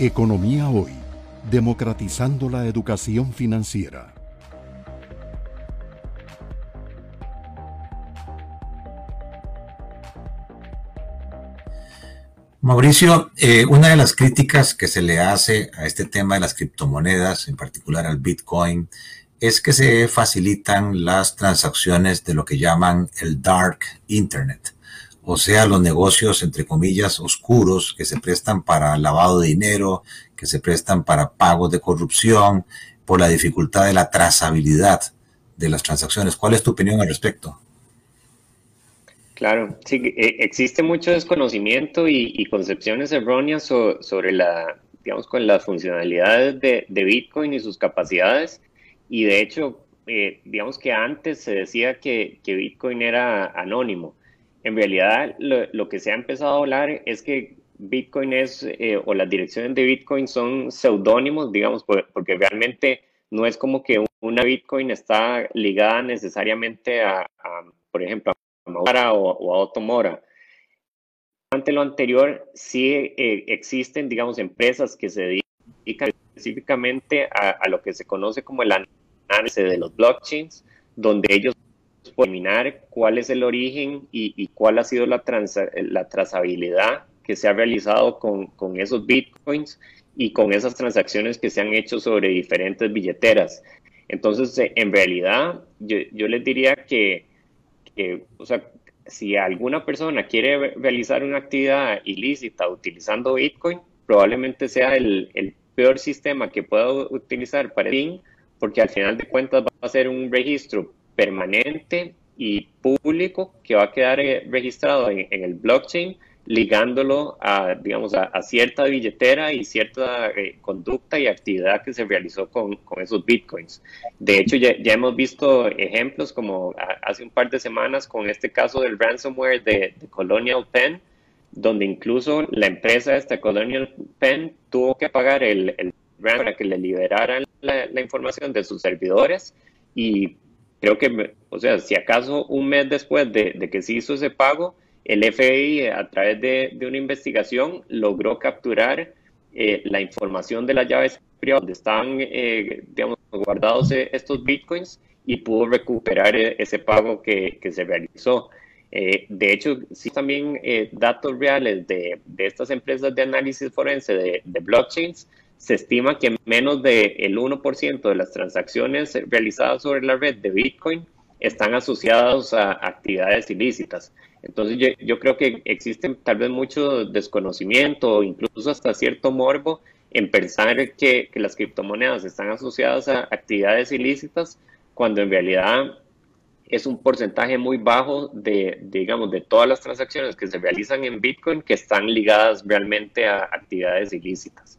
Economía Hoy, democratizando la educación financiera. Mauricio, eh, una de las críticas que se le hace a este tema de las criptomonedas, en particular al Bitcoin, es que se facilitan las transacciones de lo que llaman el dark Internet o sea, los negocios, entre comillas, oscuros que se prestan para lavado de dinero, que se prestan para pagos de corrupción, por la dificultad de la trazabilidad de las transacciones. ¿Cuál es tu opinión al respecto? Claro, sí, eh, existe mucho desconocimiento y, concepciones erróneas sobre la, digamos, con las funcionalidades de, Bitcoin y sus capacidades. Y de hecho, eh, digamos que antes se decía que Bitcoin era anónimo en realidad lo, que se ha empezado a hablar es que Bitcoin es, eh, o las direcciones de Bitcoin son seudónimos, digamos, porque realmente no es como que una Bitcoin está ligada necesariamente a, por ejemplo, a Mora o, a Otto Mora. Ante lo anterior, sí eh, existen, digamos, empresas que se dedican específicamente a, a lo que se conoce como el análisis de los blockchains, donde ellos determinar cuál es el origen y, cuál ha sido la, la, trazabilidad que se ha realizado con, con, esos bitcoins y con esas transacciones que se han hecho sobre diferentes billeteras. Entonces, eh, en realidad, yo, yo les diría que, que, o sea, si alguna persona quiere realizar una actividad ilícita utilizando Bitcoin, probablemente sea el, el peor sistema que pueda utilizar para el porque al final de cuentas va a ser un registro permanente y público que va a quedar eh, registrado en, el blockchain, ligándolo a, digamos, a, cierta billetera y cierta eh, conducta y actividad que se realizó con, esos bitcoins. De hecho, ya, hemos visto ejemplos como hace un par de semanas con este caso del ransomware de, Colonial Penn, donde incluso la empresa esta Colonial Penn tuvo que pagar el, el para que le liberaran la, la información de sus servidores y creo que, o sea, si acaso un mes después de, que se hizo ese pago, el FBI a través de, una investigación logró capturar eh, la información de las llaves privadas donde estaban, eh, digamos, guardados eh, estos bitcoins y pudo recuperar ese pago que, se realizó. de hecho, sí también datos reales de, estas empresas de análisis forense de blockchains se estima que menos del 1% de las transacciones realizadas sobre la red de Bitcoin están asociadas a actividades ilícitas. Entonces yo, creo que existe tal vez mucho desconocimiento o incluso hasta cierto morbo en pensar que, las criptomonedas están asociadas a actividades ilícitas cuando en realidad es un porcentaje muy bajo de, digamos, de todas las transacciones que se realizan en Bitcoin que están ligadas realmente a actividades ilícitas.